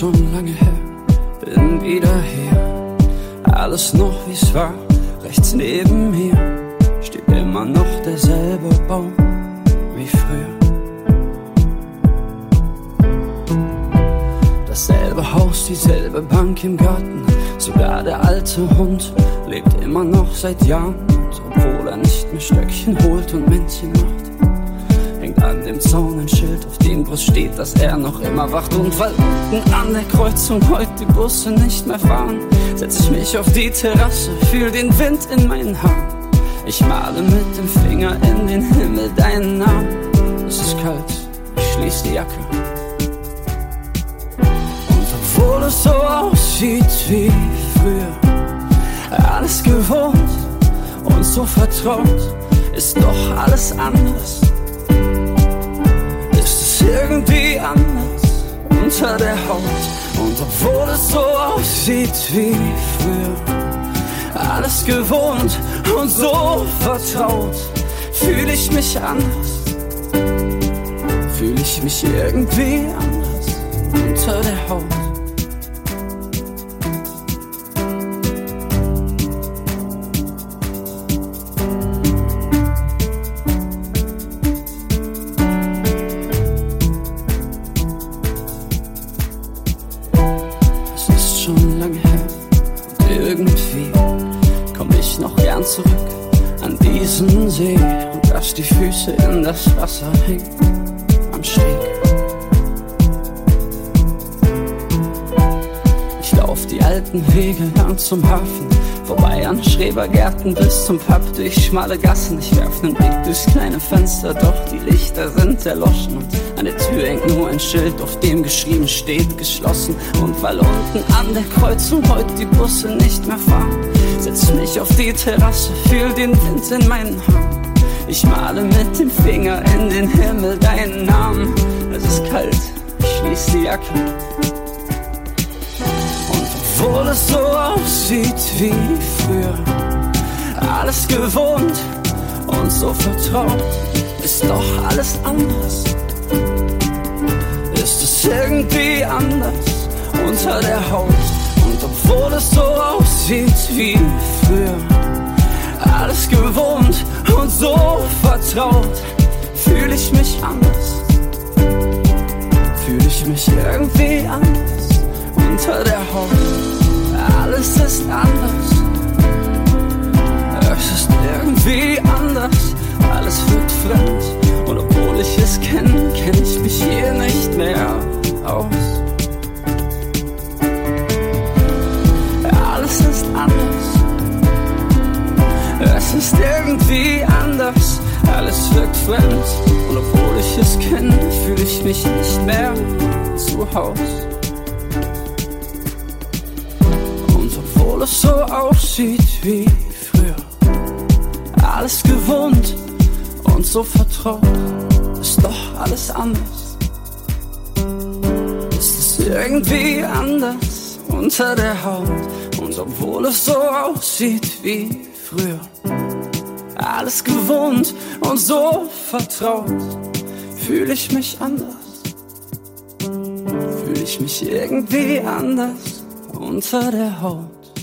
bin wieder hier. Alles noch wie's war, rechts neben mir steht immer noch derselbe Baum wie früher. Dasselbe Haus, dieselbe Bank im Garten, sogar der alte Hund lebt immer noch seit Jahren. Obwohl er nicht mehr Stöckchen holt und Männchen macht, an dem Zaun ein Schild, auf dem groß steht, dass er noch immer wacht. Und weil unten an der Kreuzung heute die Busse nicht mehr fahren, setz ich mich auf die Terrasse, fühl den Wind in meinen Haaren. Ich male mit dem Finger in den Himmel deinen Namen. Es ist kalt, ich schließ die Jacke. Und obwohl es so aussieht wie früher, alles gewohnt und so vertraut, ist doch alles anders obwohl es so aussieht wie früher, alles gewohnt und so vertraut, fühle ich mich anders. Fühle ich mich irgendwie anders das Wasser hängt am Steg. Ich lauf die alten Wege lang zum Hafen, vorbei an Schrebergärten bis zum Pub durch schmale Gassen. Ich werf nen Blick durchs kleine Fenster, doch die Lichter sind erloschen und an der Tür hängt nur ein Schild, auf dem geschrieben steht geschlossen. Und weil unten an der Kreuzung heute die Busse nicht mehr fahren, setz mich auf die Terrasse, fühl den Wind in meinen Haaren. Ich male mit dem Finger in den Himmel deinen Namen. Es ist kalt, schließ die Jacke. Und obwohl es so aussieht wie früher, alles gewohnt und so vertraut, ist doch alles anders. Anders unter der Haut? Und obwohl es so aussieht wie früher, alles gewohnt und so vertraut, fühle ich mich anders. Fühle ich mich irgendwie anders unter der Haut. Alles ist anders. Es ist irgendwie anders. Irgendwie anders, alles wirkt fremd. Und obwohl ich es kenne, fühle ich mich nicht mehr zu Haus. Und obwohl es so aussieht wie früher, alles gewohnt und so vertraut, ist doch alles anders. Ist irgendwie anders unter der Haut? Und obwohl es so aussieht wie früher. Alles gewohnt und so vertraut, fühle ich mich anders. Fühle ich mich irgendwie anders unter der Haut.